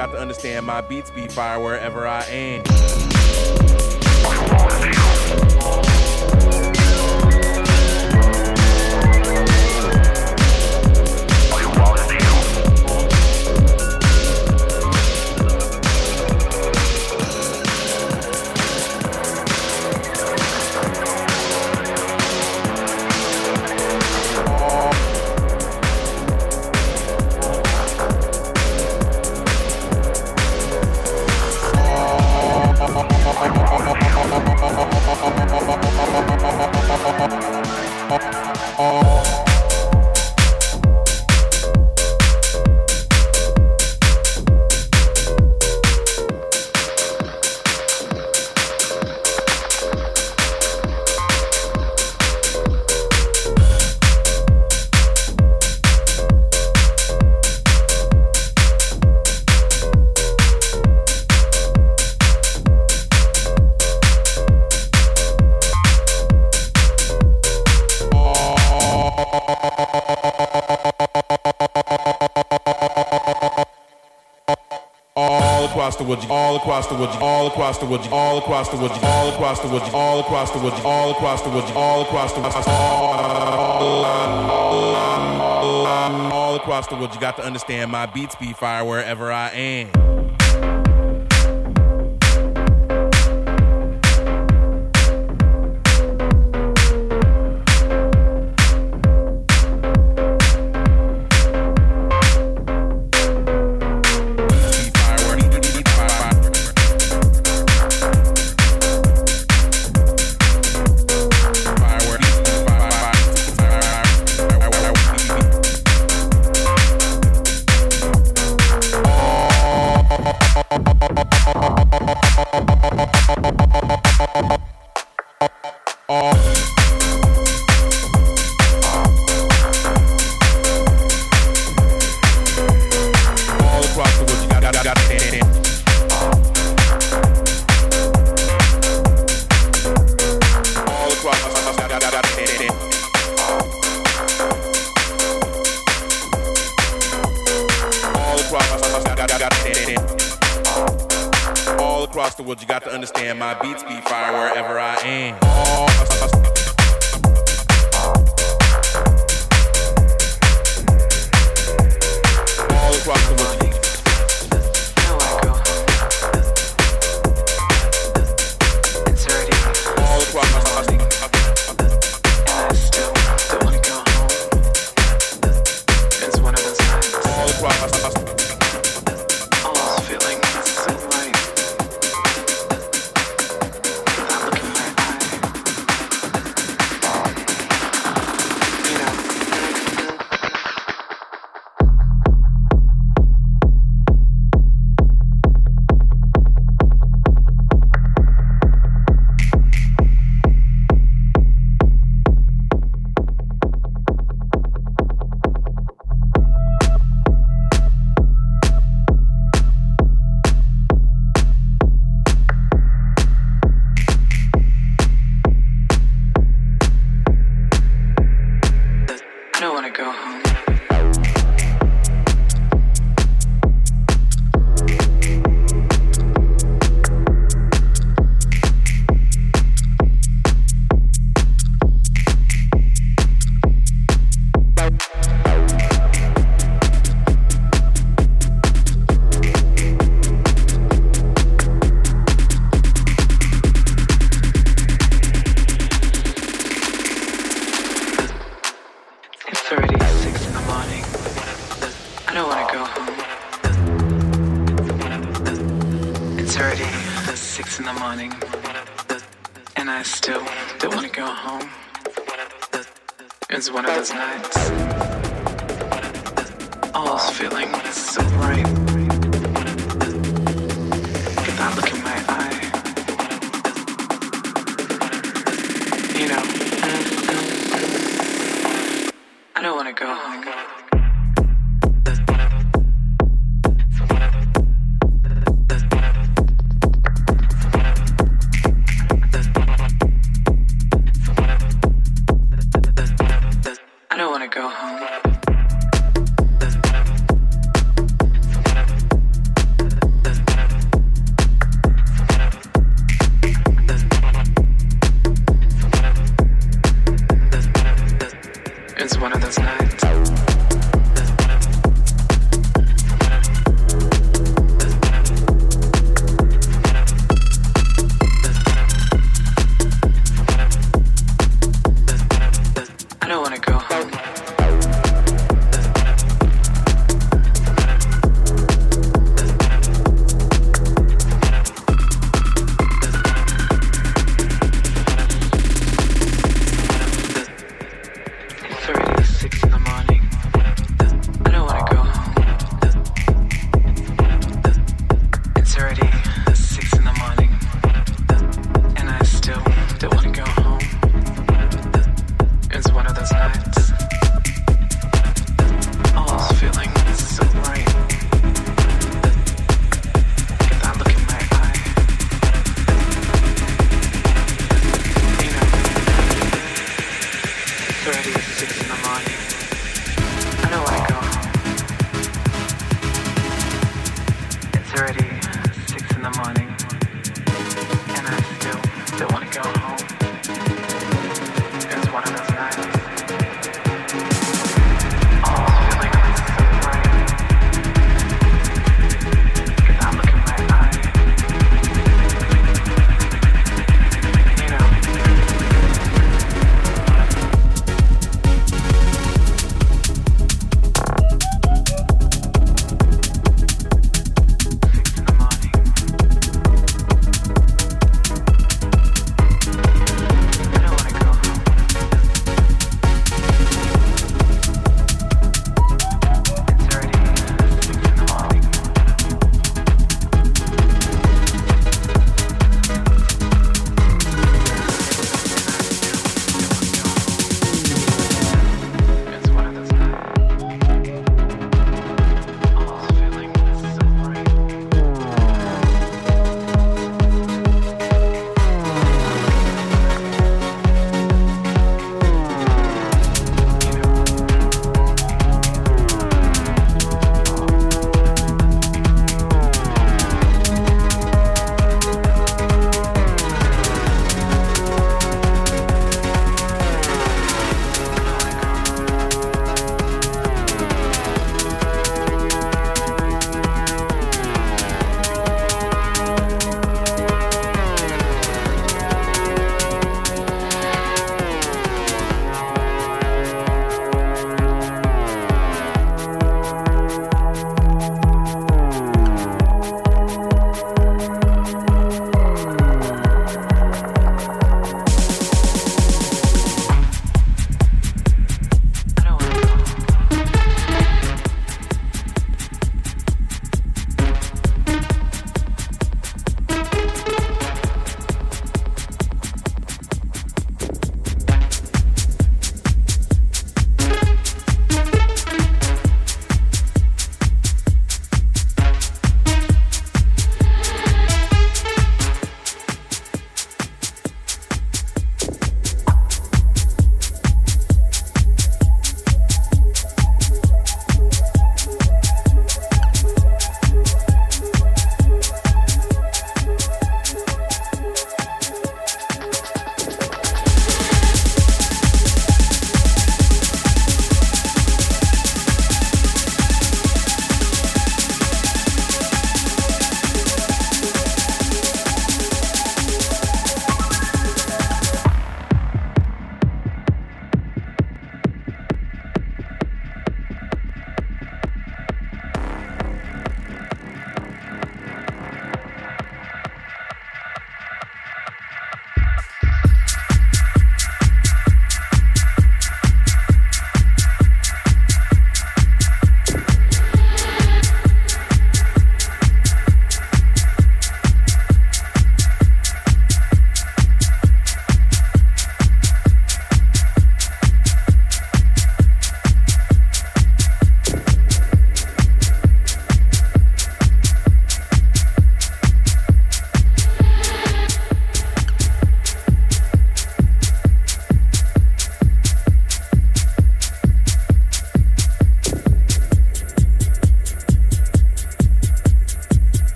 got to understand my beats be fire wherever I aim. across the all across the wood, all across the all across the all across the all across the all across the all across the wood. You got to understand my beats be fire wherever I am. Six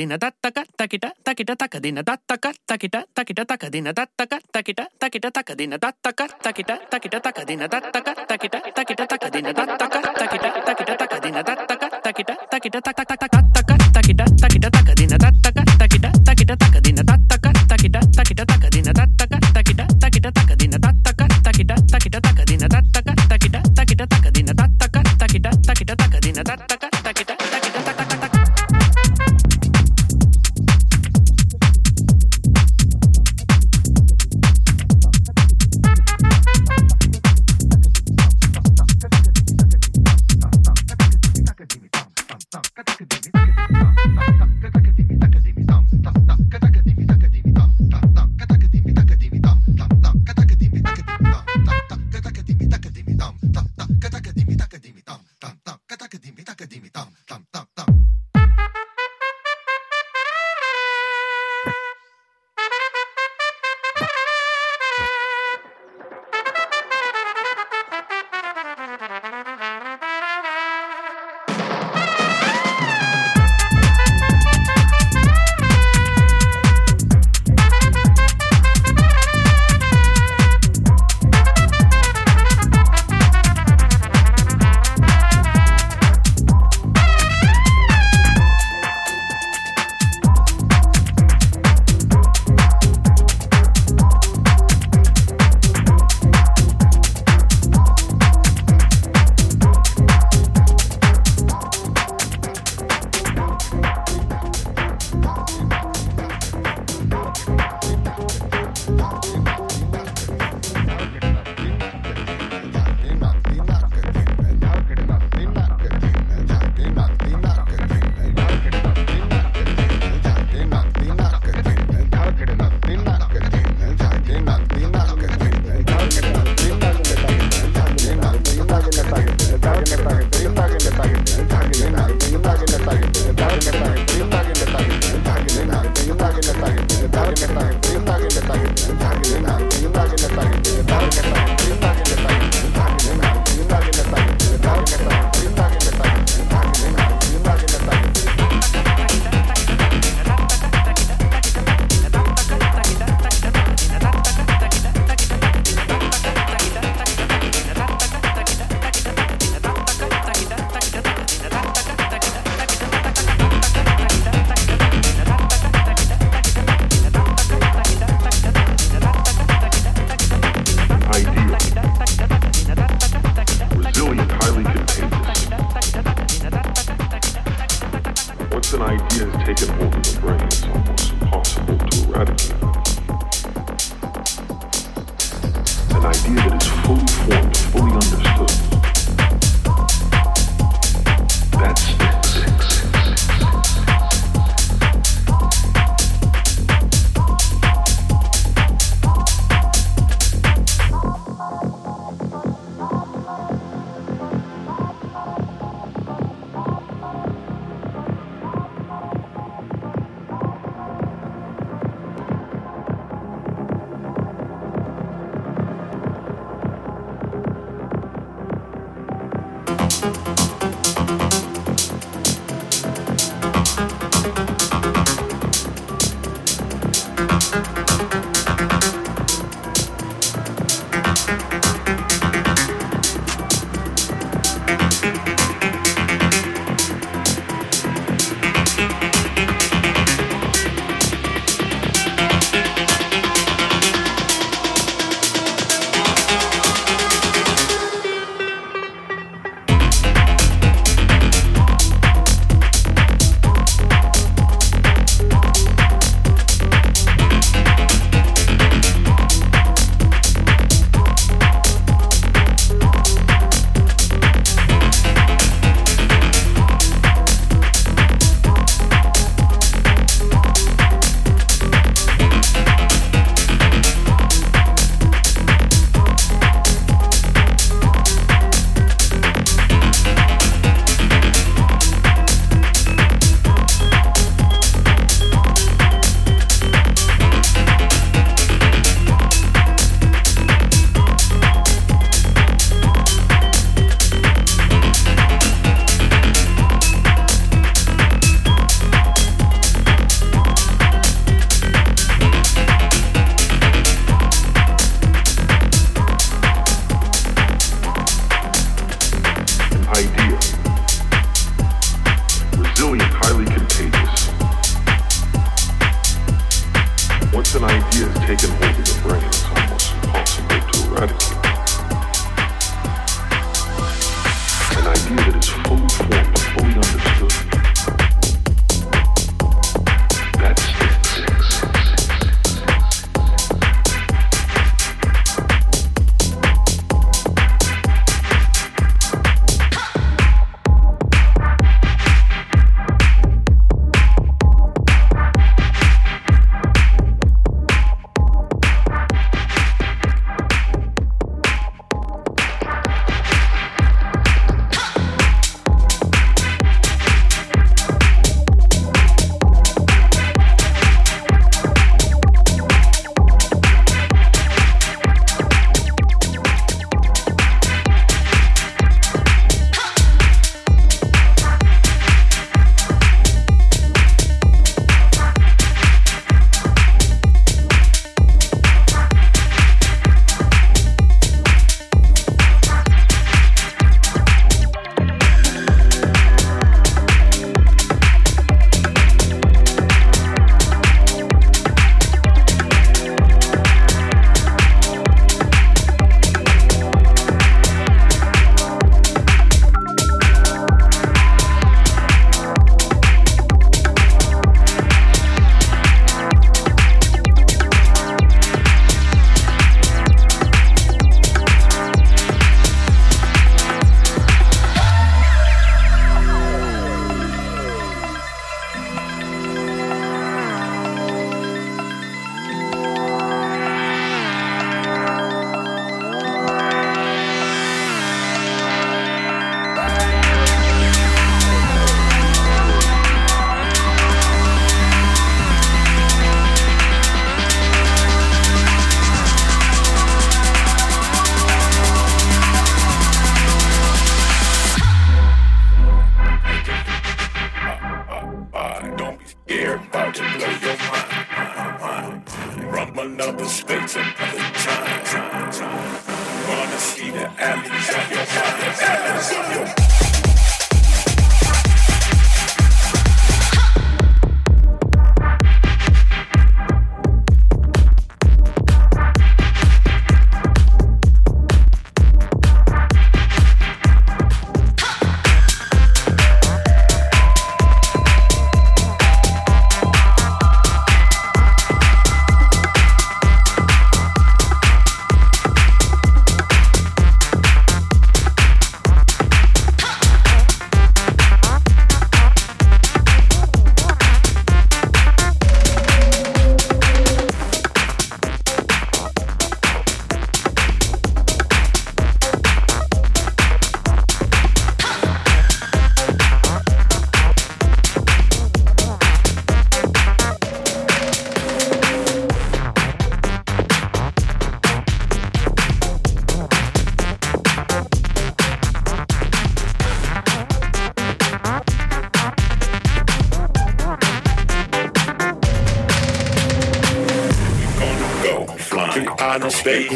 takadina tattaka takita takita takadina tattaka takita takita takadina tattaka takita takita takadina tattaka takita takita takadina tattaka takita takita takadina tattaka takita takita takadina tattaka takita takita takataka tattaka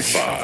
Five.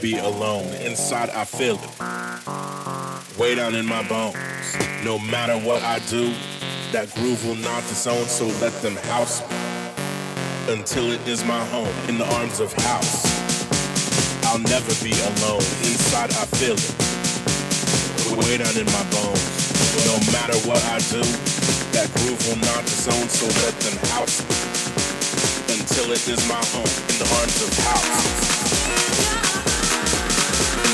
Be alone. Inside, I feel it. Way down in my bones. No matter what I do, that groove will not disown, so let them house me. Until it is my home, in the arms of house. I'll never be alone. Inside, I feel it. Way down in my bones. No matter what I do, that groove will not disown, so let them house me. Until it is my home, in the arms of house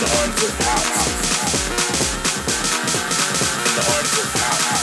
the arms house. In the arms of house.